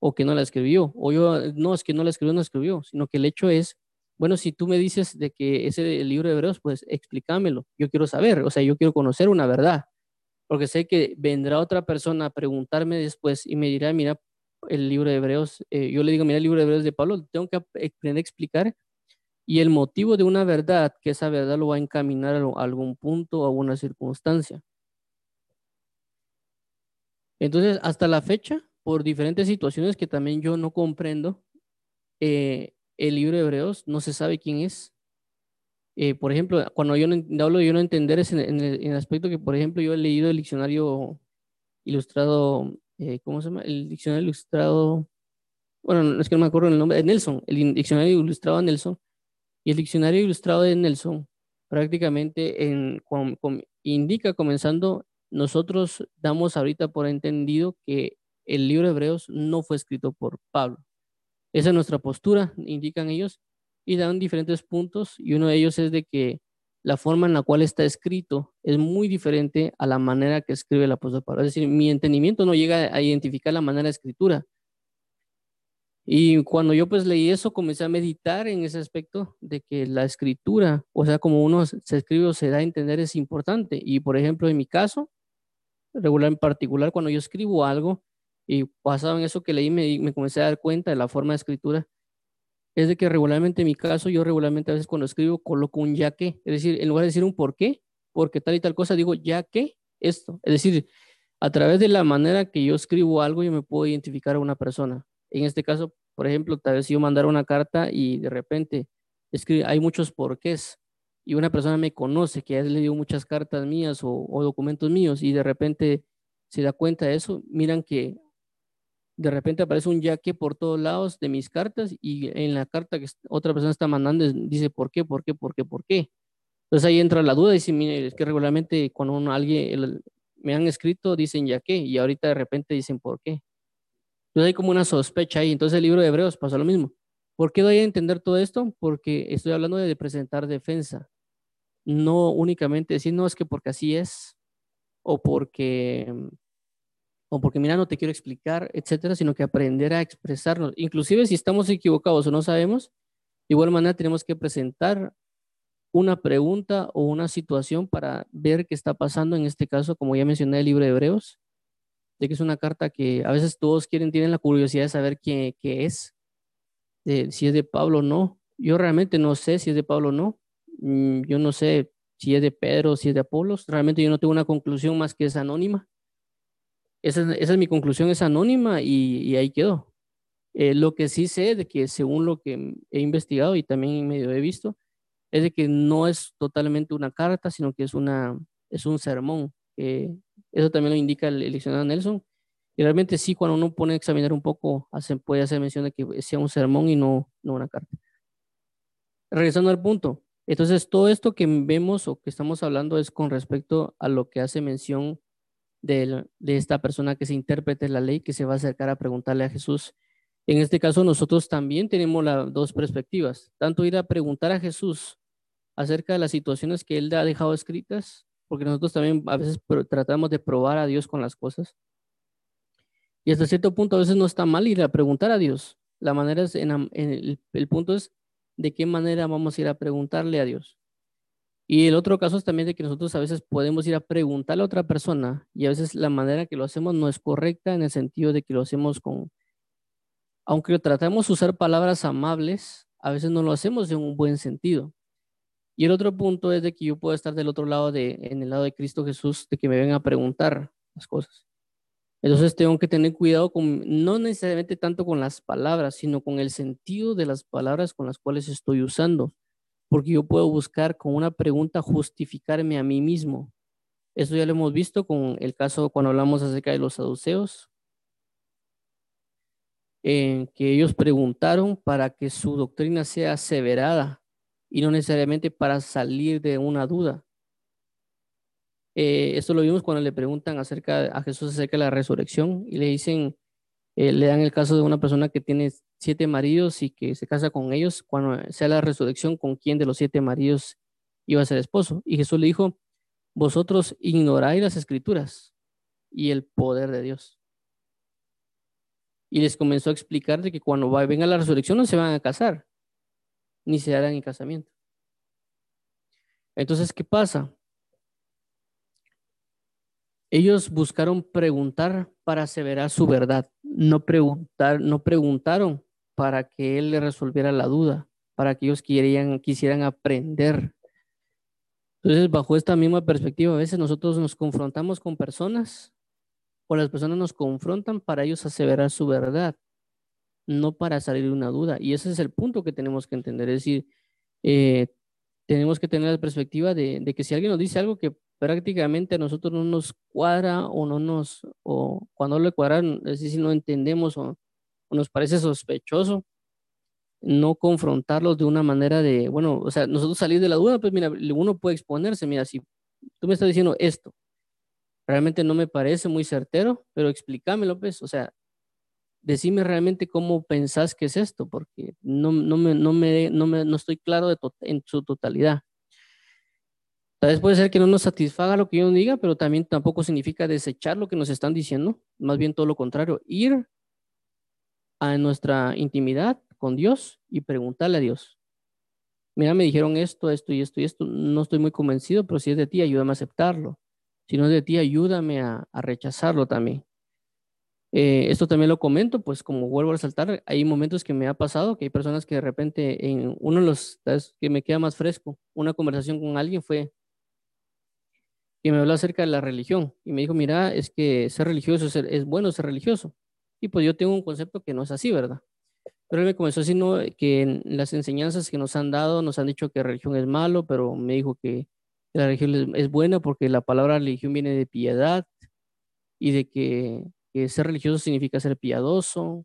o que no la escribió, o yo, no es que no la escribió, no la escribió, sino que el hecho es bueno, si tú me dices de que ese libro de Hebreos, pues explícamelo. Yo quiero saber, o sea, yo quiero conocer una verdad, porque sé que vendrá otra persona a preguntarme después y me dirá, mira, el libro de Hebreos, eh, yo le digo, mira, el libro de Hebreos de Pablo, tengo que aprender a explicar y el motivo de una verdad, que esa verdad lo va a encaminar a algún punto o a una circunstancia. Entonces, hasta la fecha, por diferentes situaciones que también yo no comprendo, eh, el libro de Hebreos no se sabe quién es. Eh, por ejemplo, cuando yo no, hablo yo no entender es en, el, aspecto que, por ejemplo, yo he leído el diccionario ilustrado, eh, ¿cómo se llama? El diccionario ilustrado, bueno, es que no me acuerdo el nombre, de Nelson, el diccionario ilustrado de Nelson. Y el diccionario ilustrado de Nelson prácticamente en, indica comenzando, nosotros damos ahorita por entendido que el libro de Hebreos no fue escrito por Pablo. Esa es nuestra postura, indican ellos, y dan diferentes puntos, y uno de ellos es de que la forma en la cual está escrito es muy diferente a la manera que escribe el apóstol Pablo. Es decir, mi entendimiento no llega a identificar la manera de escritura. Y cuando yo pues leí eso, comencé a meditar en ese aspecto de que la escritura, o sea, como uno se escribe o se da a entender es importante. Y por ejemplo, en mi caso, regular en particular, cuando yo escribo algo, y pasado en eso que leí, me, me comencé a dar cuenta de la forma de escritura, es de que regularmente en mi caso, yo regularmente a veces cuando escribo coloco un ya que, es decir, en lugar de decir un por qué, porque tal y tal cosa, digo ya que esto. Es decir, a través de la manera que yo escribo algo, yo me puedo identificar a una persona. En este caso, por ejemplo, tal vez yo mandara una carta y de repente escribe, hay muchos porqués y una persona me conoce que ya le dio muchas cartas mías o, o documentos míos y de repente se da cuenta de eso, miran que de repente aparece un yaque por todos lados de mis cartas y en la carta que otra persona está mandando dice por qué, por qué, por qué, por qué. Entonces ahí entra la duda y dice, mire, es que regularmente cuando alguien me han escrito dicen ya qué y ahorita de repente dicen por qué. Entonces hay como una sospecha ahí. Entonces el libro de Hebreos pasa lo mismo. ¿Por qué doy a entender todo esto? Porque estoy hablando de presentar defensa. No únicamente decir, no, es que porque así es o porque o porque mira, no te quiero explicar, etcétera, sino que aprender a expresarnos. Inclusive si estamos equivocados o no sabemos, de igual manera tenemos que presentar una pregunta o una situación para ver qué está pasando. En este caso, como ya mencioné, el libro de Hebreos, de que es una carta que a veces todos quieren, tienen la curiosidad de saber qué es, si es de Pablo o no. Yo realmente no sé si es de Pablo o no. Mm, yo no sé si es de Pedro, si es de Apolos. Realmente yo no tengo una conclusión más que es anónima. Esa, es mi conclusión, es anónima y, ahí quedó. Eh, lo que sí sé de que según lo que he investigado y también medio he visto, es de que no es totalmente una carta, sino que es, una, es un sermón. eso también lo indica el, diccionario Nelson. Y realmente sí, cuando uno pone a examinar un poco, hace, puede hacer mención de que sea un sermón y no, no una carta. Regresando al punto. Entonces, todo esto que vemos o que estamos hablando es con respecto a lo que hace mención de, esta persona que se interprete la ley, que se va a acercar a preguntarle a Jesús. En este caso, nosotros también tenemos las dos perspectivas, tanto ir a preguntar a Jesús acerca de las situaciones que Él ha dejado escritas, porque nosotros también a veces tratamos de probar a Dios con las cosas. Y hasta cierto punto a veces no está mal ir a preguntar a Dios. La manera es, en, el, el punto es de qué manera vamos a ir a preguntarle a Dios. Y el otro caso es también de que nosotros a veces podemos ir a preguntarle a otra persona y a veces la manera que lo hacemos no es correcta en el sentido de que lo hacemos con, aunque tratamos de usar palabras amables, a veces no lo hacemos en un buen sentido. Y el otro punto es de que yo puedo estar del otro lado de, en el lado de Cristo Jesús, de que me vengan a preguntar las cosas. Entonces tengo que tener cuidado con, no necesariamente tanto con las palabras, sino con el sentido de las palabras con las cuales estoy usando porque yo puedo buscar con una pregunta justificarme a mí mismo. Eso ya lo hemos visto con el caso cuando hablamos acerca de los saduceos, en que ellos preguntaron para que su doctrina sea aseverada y no necesariamente para salir de una duda. Eh, esto lo vimos cuando le preguntan acerca a Jesús acerca de la resurrección y le dicen, eh, le dan el caso de una persona que tiene siete maridos y que se casa con ellos, cuando sea la resurrección, ¿con quién de los siete maridos iba a ser esposo? Y Jesús le dijo, vosotros ignoráis las escrituras y el poder de Dios. Y les comenzó a explicar de que cuando venga la resurrección no se van a casar, ni se harán en casamiento. Entonces, ¿qué pasa? Ellos buscaron preguntar para aseverar su verdad, no, preguntar, no preguntaron para que Él le resolviera la duda, para que ellos querían, quisieran aprender. Entonces, bajo esta misma perspectiva, a veces nosotros nos confrontamos con personas o las personas nos confrontan para ellos aseverar su verdad. no para salir de una duda. Y ese es el punto que tenemos que entender. Es decir, eh, tenemos que tener la perspectiva de, que si alguien nos dice algo que prácticamente a nosotros no nos cuadra o no nos, o cuando le cuadran, es decir, no entendemos o, nos parece sospechoso, no confrontarlos de una manera de, bueno, o sea, nosotros salir de la duda, pues mira, uno puede exponerse, mira, si tú me estás diciendo esto, realmente no me parece muy certero, pero explícamelo, pues, o sea, decime realmente cómo pensás que es esto, porque no, no, me, no, me, no, me, no estoy claro en su totalidad. Tal vez puede ser que no nos satisfaga lo que yo diga, pero también tampoco significa desechar lo que nos están diciendo, más bien todo lo contrario, ir a nuestra intimidad con Dios y preguntarle a Dios. Mira, me dijeron esto, esto y esto y esto, no estoy muy convencido, pero si es de ti, ayúdame a aceptarlo. Si no es de ti, ayúdame a, rechazarlo también. Eh, esto también lo comento, pues como vuelvo a resaltar, hay momentos que me ha pasado que hay personas que de repente en uno de los que me queda más fresco, una conversación con alguien fue que me habló acerca de la religión y me dijo, mira, es que ser religioso es bueno ser religioso. Y pues yo tengo un concepto que no es así, ¿verdad? Pero él me comenzó decir que en las enseñanzas que nos han dado nos han dicho que religión es malo, pero me dijo que la religión es buena porque la palabra religión viene de piedad y de que que ser religioso significa ser piadoso.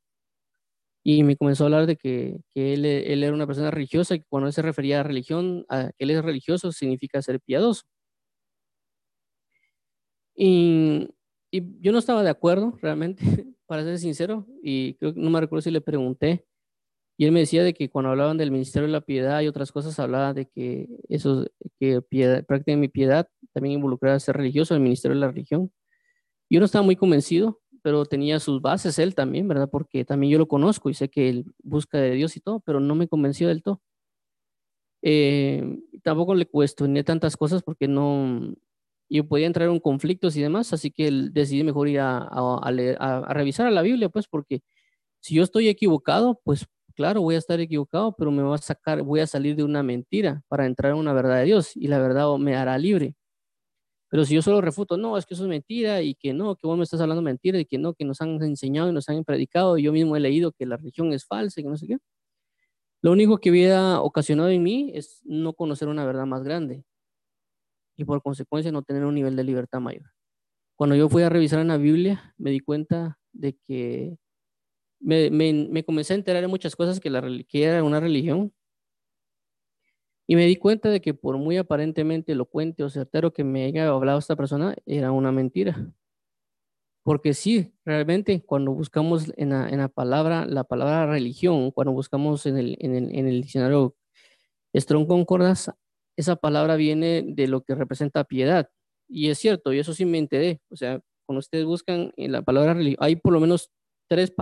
Y me comenzó a hablar de que, que él, él, era una persona religiosa y que cuando él se refería a religión, a que él es religioso, significa ser piadoso. Y, y yo no estaba de acuerdo, realmente, para ser sincero, y creo que no me recuerdo si le pregunté. Y él me decía de que cuando hablaban del ministerio de la piedad y otras cosas, hablaba de que eso, que piedad, práctica mi piedad también involucraba ser religioso, el ministerio de la religión. Yo no estaba muy convencido, pero tenía sus bases él también, ¿verdad? Porque también yo lo conozco y sé que él busca de Dios y todo, pero no me convenció del todo. Eh, tampoco le cuestioné tantas cosas porque no, yo podía entrar en conflictos y demás, así que decidí mejor ir a, a, revisar a la Biblia, pues porque si yo estoy equivocado, pues claro, voy a estar equivocado, pero me va a sacar, voy a salir de una mentira para entrar en una verdad de Dios y la verdad me hará libre. Pero si yo solo refuto, no, es que eso es mentira y que no, que vos me estás hablando mentira y que no, que nos han enseñado y nos han predicado y yo mismo he leído que la religión es falsa y que no sé qué. Lo único que hubiera ocasionado en mí es no conocer una verdad más grande y por consecuencia no tener un nivel de libertad mayor. Cuando yo fui a revisar en la Biblia, me di cuenta de que me, me, comencé a enterar de muchas cosas que, la, que era una religión y me di cuenta de que por muy aparentemente elocuente o certero que me haya hablado esta persona, era una mentira. Porque sí, realmente cuando buscamos en la, palabra, la palabra religión, cuando buscamos en el, en el, en el diccionario Strong Concordas, esa palabra viene de lo que representa piedad. Y es cierto, y eso sí me enteré. O sea, cuando ustedes buscan en la palabra religión, hay por lo menos tres,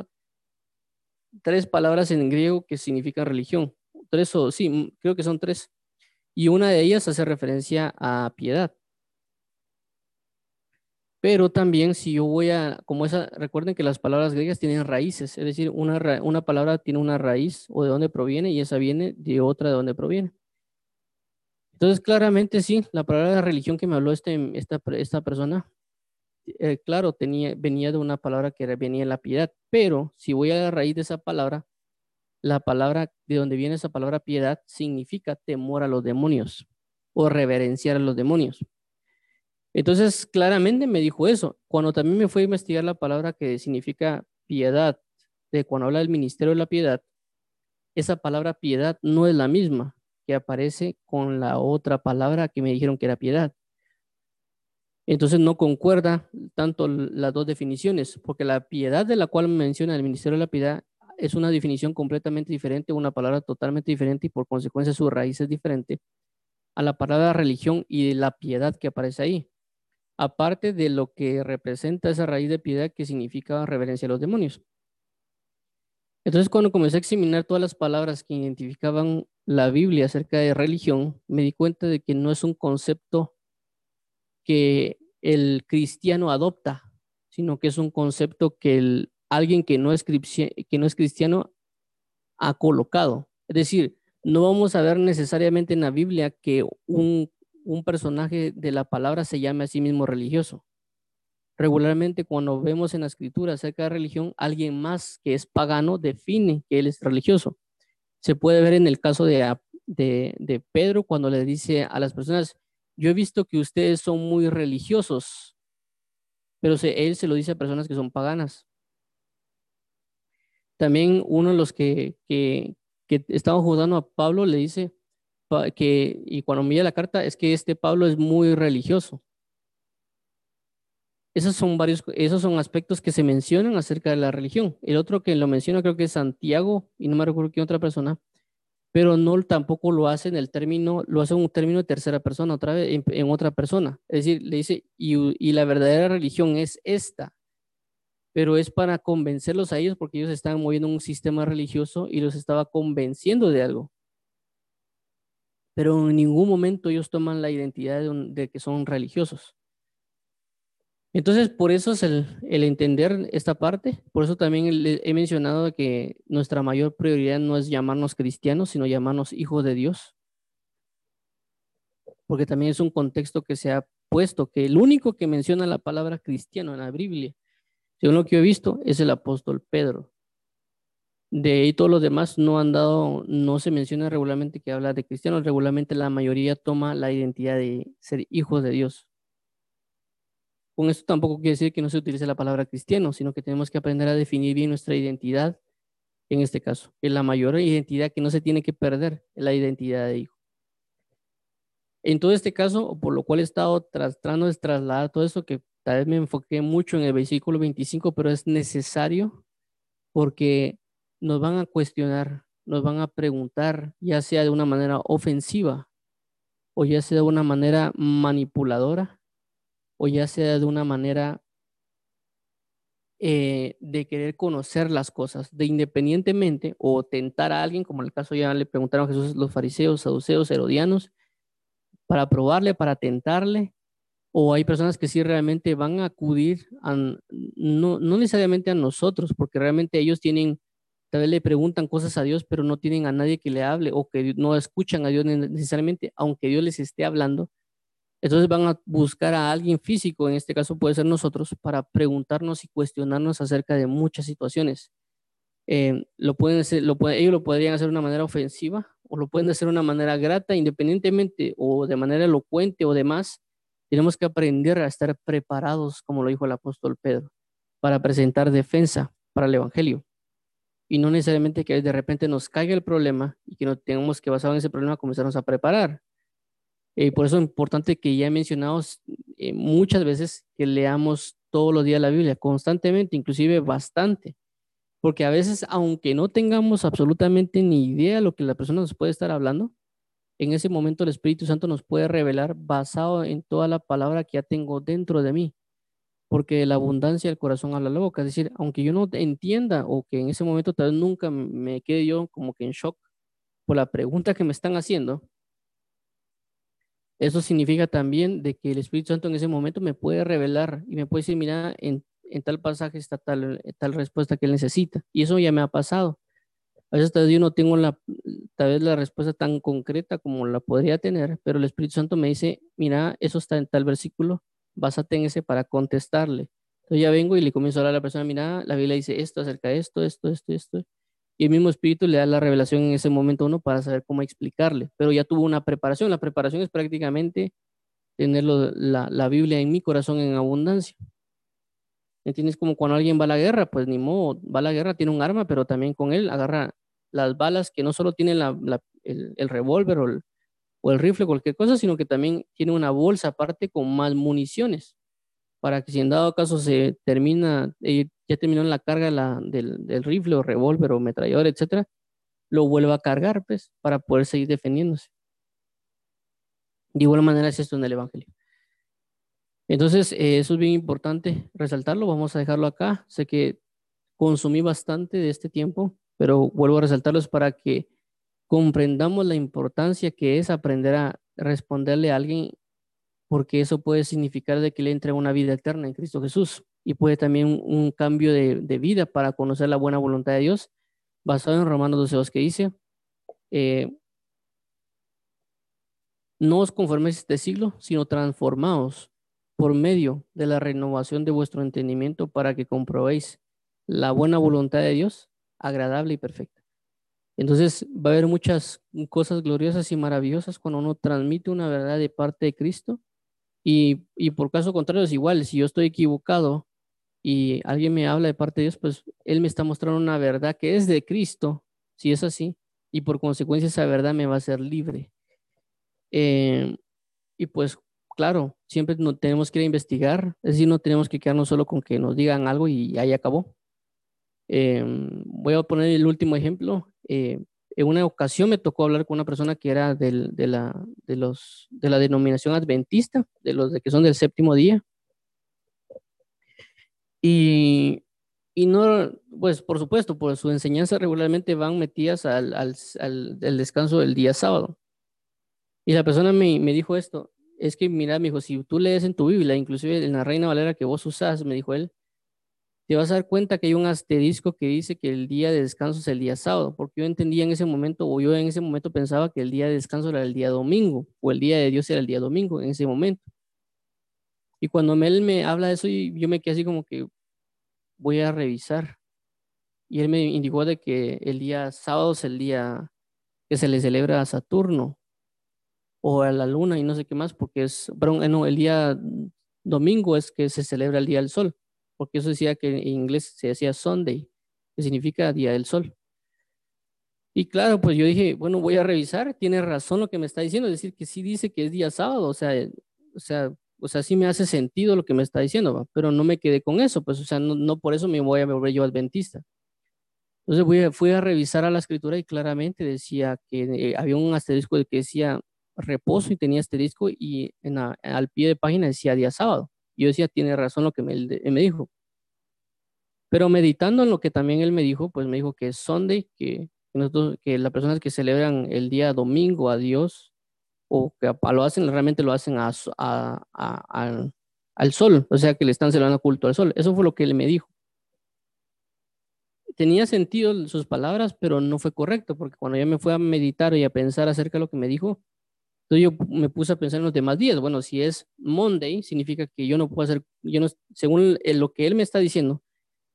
tres palabras en griego que significan religión. Tres o sí, creo que son tres y una de ellas hace referencia a piedad. Pero también si yo voy a, como esa, recuerden que las palabras griegas tienen raíces, es decir, una, una palabra tiene una raíz o de dónde proviene y esa viene de otra de dónde proviene. Entonces, claramente sí, la palabra de religión que me habló este, esta, esta persona, eh, claro, tenía, venía de una palabra que venía la piedad, pero si voy a la raíz de esa palabra, la palabra, de donde viene esa palabra piedad, significa temor a los demonios o reverenciar a los demonios. Entonces, claramente me dijo eso. Cuando también me fue a investigar la palabra que significa piedad, de cuando habla del ministerio de la piedad, esa palabra piedad no es la misma que aparece con la otra palabra que me dijeron que era piedad. Entonces no concuerda tanto las dos definiciones, porque la piedad de la cual menciona el ministerio de la piedad es una definición completamente diferente, una palabra totalmente diferente y por consecuencia su raíz es diferente a la palabra religión y la piedad que aparece ahí. Aparte de lo que representa esa raíz de piedad que significa reverencia a los demonios. Entonces, cuando comencé a examinar todas las palabras que identificaban la Biblia acerca de religión, me di cuenta de que no es un concepto que el cristiano adopta, sino que es un concepto que alguien que no es, que no es cristiano ha colocado. Es decir, no vamos a ver necesariamente en la Biblia que un, un personaje de la palabra se llame a sí mismo religioso. Regularmente cuando vemos en la escritura acerca de religión, alguien más que es pagano define que él es religioso. Se puede ver en el caso de, de, Pedro cuando le dice a las personas, yo he visto que ustedes son muy religiosos, pero él se lo dice a personas que son paganas. También uno de los que, que, juzgando a Pablo le dice que, y cuando mira la carta, es que este Pablo es muy religioso. Esos son varios, esos son aspectos que se mencionan acerca de la religión. El otro que lo menciona creo que es Santiago, y no me recuerdo quién otra persona, pero no tampoco lo hace en el término, lo hace en un término de tercera persona, otra vez en, otra persona. Es decir, le dice, y, la verdadera religión es esta, pero es para convencerlos a ellos porque ellos estaban moviendo un sistema religioso y los estaba convenciendo de algo. Pero en ningún momento ellos toman la identidad de que son religiosos. Entonces, por eso es el, entender esta parte, por eso también he mencionado que nuestra mayor prioridad no es llamarnos cristianos, sino llamarnos hijos de Dios. Porque también es un contexto que se ha puesto, que el único que menciona la palabra cristiano en la Biblia, según lo que he visto, es el apóstol Pedro. De ahí todos los demás no han dado, no se menciona regularmente que habla de cristianos, regularmente la mayoría toma la identidad de ser hijos de Dios. Con esto tampoco quiere decir que no se utilice la palabra cristiano, sino que tenemos que aprender a definir bien nuestra identidad en este caso. Es la mayor identidad que no se tiene que perder, es la identidad de hijo. En todo este caso, por lo cual he estado tratando de trasladar todo eso, que tal vez me enfoqué mucho en el versículo 25, pero es necesario porque nos van a cuestionar, nos van a preguntar, ya sea de una manera ofensiva o ya sea de una manera manipuladora, o ya sea de una manera eh, de querer conocer las cosas, de independientemente o tentar a alguien, como en el caso ya le preguntaron a Jesús los fariseos, saduceos, herodianos, para probarle, para tentarle, o hay personas que sí realmente van a acudir, no, no necesariamente a nosotros, porque realmente ellos tienen, tal vez le preguntan cosas a Dios, pero no tienen a nadie que le hable o que no escuchan a Dios necesariamente, aunque Dios les esté hablando, entonces van a buscar a alguien físico, en este caso puede ser nosotros, para preguntarnos y cuestionarnos acerca de muchas situaciones. Eh, lo pueden hacer, lo ellos lo podrían hacer de una manera ofensiva o lo pueden hacer de una manera grata, independientemente o de manera elocuente o demás. Tenemos que aprender a estar preparados, como lo dijo el apóstol Pedro, para presentar defensa para el Evangelio. Y no necesariamente que de repente nos caiga el problema y que no tengamos que basado en ese problema comenzarnos a preparar, eh, por eso es importante que ya he mencionado eh, muchas veces que leamos todos los días la Biblia, constantemente, inclusive bastante. Porque a veces, aunque no tengamos absolutamente ni idea de lo que la persona nos puede estar hablando, en ese momento el Espíritu Santo nos puede revelar basado en toda la palabra que ya tengo dentro de mí. Porque la abundancia del corazón habla la boca. Es decir, aunque yo no entienda o que en ese momento tal vez nunca me quede yo como que en shock por la pregunta que me están haciendo, eso significa también de que el Espíritu Santo en ese momento me puede revelar y me puede decir, mira, en, tal pasaje está tal, tal respuesta que él necesita. Y eso ya me ha pasado. A veces tal vez yo no tengo la, tal vez la respuesta tan concreta como la podría tener, pero el Espíritu Santo me dice, mira, eso está en tal versículo, básate en ese para contestarle. Entonces ya vengo y le comienzo a hablar a la persona, mira, la Biblia dice esto acerca de esto, esto, esto, esto y el mismo espíritu le da la revelación en ese momento a uno para saber cómo explicarle, pero ya tuvo una preparación. La preparación es prácticamente tener la, Biblia en mi corazón en abundancia. ¿Entiendes? Como cuando alguien va a la guerra, pues ni modo, va a la guerra, tiene un arma, pero también con él agarra las balas que no solo el, el revólver o el, o el rifle, cualquier cosa, sino que también tiene una bolsa aparte con más municiones para que si en dado caso se termina, eh, ya terminó la carga del, rifle o revólver o metrallador, etcétera, lo vuelva a cargar, pues, para poder seguir defendiéndose. De igual manera es esto en el Evangelio. Entonces, eh, eso es bien importante resaltarlo. Vamos a dejarlo acá. Sé que consumí bastante de este tiempo, pero vuelvo a resaltarlos para que comprendamos la importancia que es aprender a responderle a alguien porque eso puede significar de que le entre una vida eterna en Cristo Jesús y puede también un, cambio de, vida para conocer la buena voluntad de Dios, basado en Romanos 12, que dice, eh, no os conforméis este siglo, sino transformaos por medio de la renovación de vuestro entendimiento para que comprobéis la buena voluntad de Dios, agradable y perfecta. Entonces va a haber muchas cosas gloriosas y maravillosas cuando uno transmite una verdad de parte de Cristo y, y por caso contrario es igual, si yo estoy equivocado y alguien me habla de parte de Dios, pues Él me está mostrando una verdad que es de Cristo, si es así, y por consecuencia esa verdad me va a hacer libre. Eh, y pues claro, siempre no, tenemos que investigar, es decir, no tenemos que quedarnos solo con que nos digan algo y ahí acabó. Eh, voy a poner el último ejemplo. Eh, en una ocasión me tocó hablar con una persona que era del, de, la, de, los, de la denominación adventista, de los de que son del séptimo día. Y, y no, pues por supuesto, por su enseñanza regularmente van metidas al, al, al, descanso del día sábado. Y la persona me, me, dijo esto, es que mira, me dijo, si tú lees en tu Biblia, inclusive en la Reina Valera que vos usás, me dijo él, te vas a dar cuenta que hay un asterisco que dice que el día de descanso es el día sábado, porque yo entendía en ese momento, o yo en ese momento pensaba que el día de descanso era el día domingo, o el día de Dios era el día domingo en ese momento. Y cuando él me habla de eso, yo me quedé así como que, voy a revisar. Y él me indicó de que el día sábado es el día que se le celebra a Saturno o a la luna y no sé qué más, porque es, perdón, no, el día domingo es que se celebra el día del sol, porque eso decía que en inglés se decía Sunday, que significa día del sol. Y claro, pues yo dije, bueno, voy a revisar, tiene razón lo que me está diciendo, es decir, que sí dice que es día sábado, o sea, o sea, o sea, sí me hace sentido lo que me está diciendo, pero no me quedé con eso, pues, o sea, no, por eso me voy a volver yo adventista. Entonces fui a, revisar a la escritura y claramente decía que eh, había un asterisco que decía reposo y tenía asterisco y en al pie de página decía día sábado. Yo decía, tiene razón lo que me, me dijo. Pero meditando en lo que también él me dijo, pues me dijo que es Sunday, que, que, nosotros, que las personas que celebran el día domingo a Dios o que lo hacen, realmente lo hacen a, al sol, o sea que le están celebrando culto al sol. Eso fue lo que él me dijo. Tenía sentido sus palabras, pero no fue correcto, porque cuando yo me fui a meditar y a pensar acerca de lo que me dijo, entonces yo me puse a pensar en los demás días. Bueno, si es Monday, significa que yo no puedo hacer, yo no, según lo que él me está diciendo,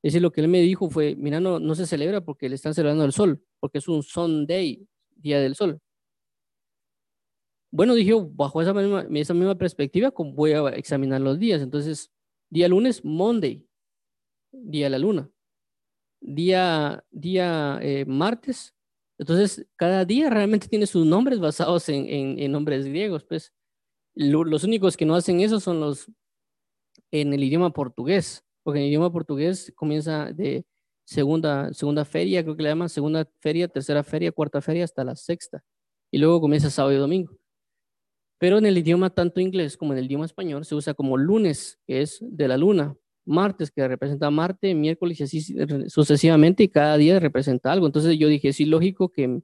es decir, lo que él me dijo fue, mira, no, no se celebra porque le están celebrando el sol, porque es un Sunday, día del sol. Bueno, dije, bajo esa misma, esa misma perspectiva, voy a examinar los días. Entonces, día lunes, Monday, día de la luna. Día, día eh, martes. Entonces, cada día realmente tiene sus nombres basados en, en, nombres griegos. Pues los únicos que no hacen eso son los en el idioma portugués, porque en el idioma portugués comienza de segunda, segunda feria, creo que le llaman segunda feria, tercera feria, cuarta feria, hasta la sexta. Y luego comienza sábado y domingo. Pero en el idioma tanto inglés como en el idioma español se usa como lunes, que es de la luna, martes, que representa Marte, miércoles y así sucesivamente, y cada día representa algo. Entonces yo dije, sí, lógico que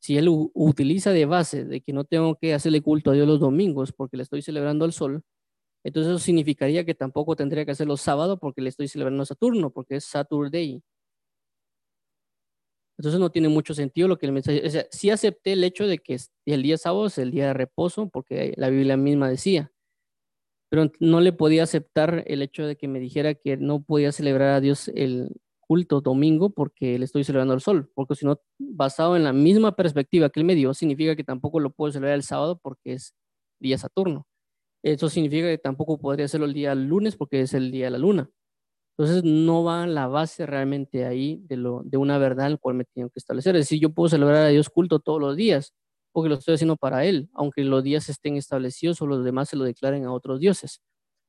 si él utiliza de base de que no tengo que hacerle culto a Dios los domingos porque le estoy celebrando al sol, entonces eso significaría que tampoco tendría que hacerlo sábado porque le estoy celebrando a Saturno, porque es Saturday. Entonces no tiene mucho sentido lo que el mensaje, o sea, sí acepté el hecho de que el día sábado es el día de reposo, porque la Biblia misma decía, pero no le podía aceptar el hecho de que me dijera que no podía celebrar a Dios el culto domingo porque le estoy celebrando el sol, porque si no, basado en la misma perspectiva que él me dio, significa que tampoco lo puedo celebrar el sábado porque es día Saturno. Eso significa que tampoco podría hacerlo el día lunes porque es el día de la luna. Entonces no va la base realmente ahí de, lo, de una verdad en la cual me tengo que establecer. Es decir, yo puedo celebrar a Dios culto todos los días porque lo estoy haciendo para Él, aunque los días estén establecidos o los demás se lo declaren a otros dioses.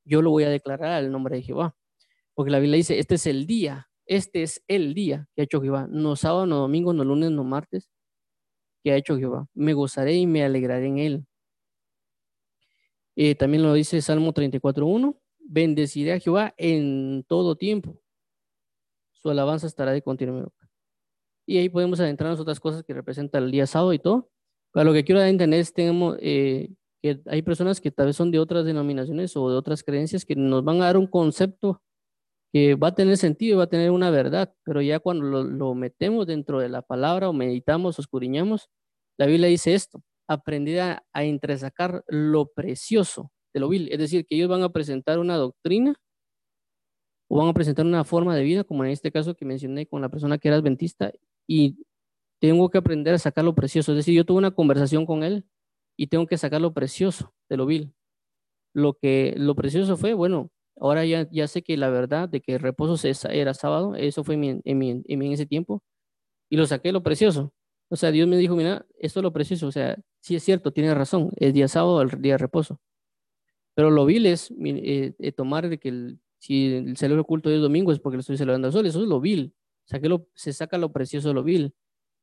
Yo lo voy a declarar al nombre de Jehová, porque la Biblia dice, este es el día, este es el día que ha hecho Jehová, no sábado, no domingo, no lunes, no martes, que ha hecho Jehová. Me gozaré y me alegraré en Él. Eh, también lo dice Salmo 34.1 bendeciré a Jehová en todo tiempo. Su alabanza estará de continuo. Y ahí podemos adentrarnos otras cosas que representan el día sábado y todo. Pero lo que quiero entender es tenemos, eh, que hay personas que tal vez son de otras denominaciones o de otras creencias que nos van a dar un concepto que va a tener sentido, va a tener una verdad, pero ya cuando lo, metemos dentro de la palabra o meditamos o escudriñamos, la Biblia dice esto, aprender a, a entresacar lo precioso de lo vil. Es decir, que ellos van a presentar una doctrina o van a presentar una forma de vida, como en este caso que mencioné con la persona que era adventista, y tengo que aprender a sacar lo precioso. Es decir, yo tuve una conversación con él y tengo que sacar lo precioso de lo vil. Lo que lo precioso fue, bueno, ahora ya, ya sé que la verdad de que el reposo era sábado, eso fue en, en, en ese tiempo, y lo saqué lo precioso. O sea, Dios me dijo, mira, esto es lo precioso, o sea, sí es cierto, tiene razón, es día sábado, el día de reposo. Pero lo vil es eh, eh, tomar de que el, si el celebro oculto es domingo es porque lo estoy celebrando al sol, eso es lo vil. O sea, que lo, se saca lo precioso de lo vil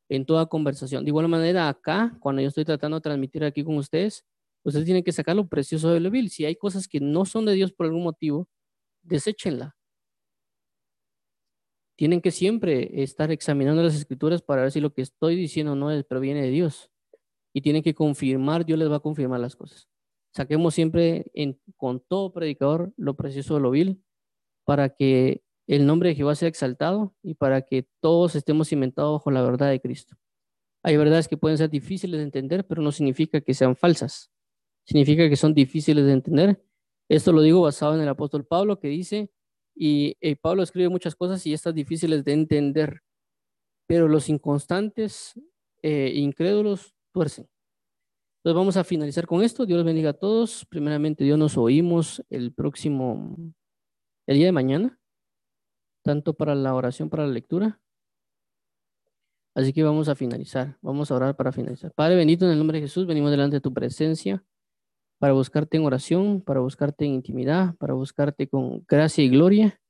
en toda conversación. De igual manera, acá, cuando yo estoy tratando de transmitir aquí con ustedes, ustedes tienen que sacar lo precioso de lo vil. Si hay cosas que no son de Dios por algún motivo, deséchenla. Tienen que siempre estar examinando las escrituras para ver si lo que estoy diciendo no es, pero viene de Dios. Y tienen que confirmar, Dios les va a confirmar las cosas. Saquemos siempre en, con todo predicador lo precioso de lo vil para que el nombre de Jehová sea exaltado y para que todos estemos cimentados bajo la verdad de Cristo. Hay verdades que pueden ser difíciles de entender, pero no significa que sean falsas. Significa que son difíciles de entender. Esto lo digo basado en el apóstol Pablo que dice, y eh, Pablo escribe muchas cosas y estas difíciles de entender, pero los inconstantes, e incrédulos, tuercen. Entonces vamos a finalizar con esto. Dios los bendiga a todos. Primeramente, Dios nos oímos el próximo, el día de mañana tanto para la oración, para la lectura. Así que vamos a finalizar, vamos a orar para finalizar. Padre bendito, en el nombre de Jesús, venimos delante de tu presencia para buscarte en oración, para buscarte en intimidad, para buscarte con gracia y gloria.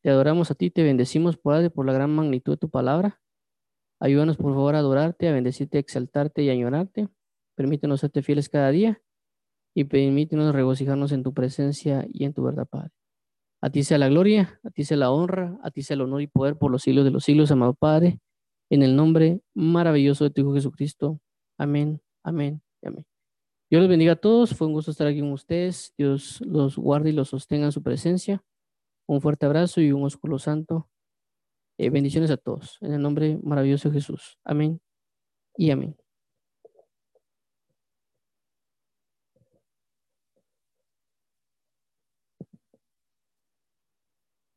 Te adoramos a ti, te bendecimos, Padre, por la gran magnitud de tu palabra. Ayúdanos, por favor, a adorarte, a bendecirte, a exaltarte y a añorarte. Permítenos serte fieles cada día y permítenos regocijarnos en tu presencia y en tu verdad, Padre. A ti sea la gloria, a ti sea la honra, a ti sea el honor y poder por los siglos de los siglos, amado Padre, en el nombre maravilloso de tu Hijo Jesucristo. Amén, amén y amén. Dios los bendiga a todos. Fue un gusto estar aquí con ustedes. Dios los guarde y los sostenga en su presencia. Un fuerte abrazo y un ósculo santo. Eh, bendiciones a todos. En el nombre maravilloso de Jesús. Amén y amén.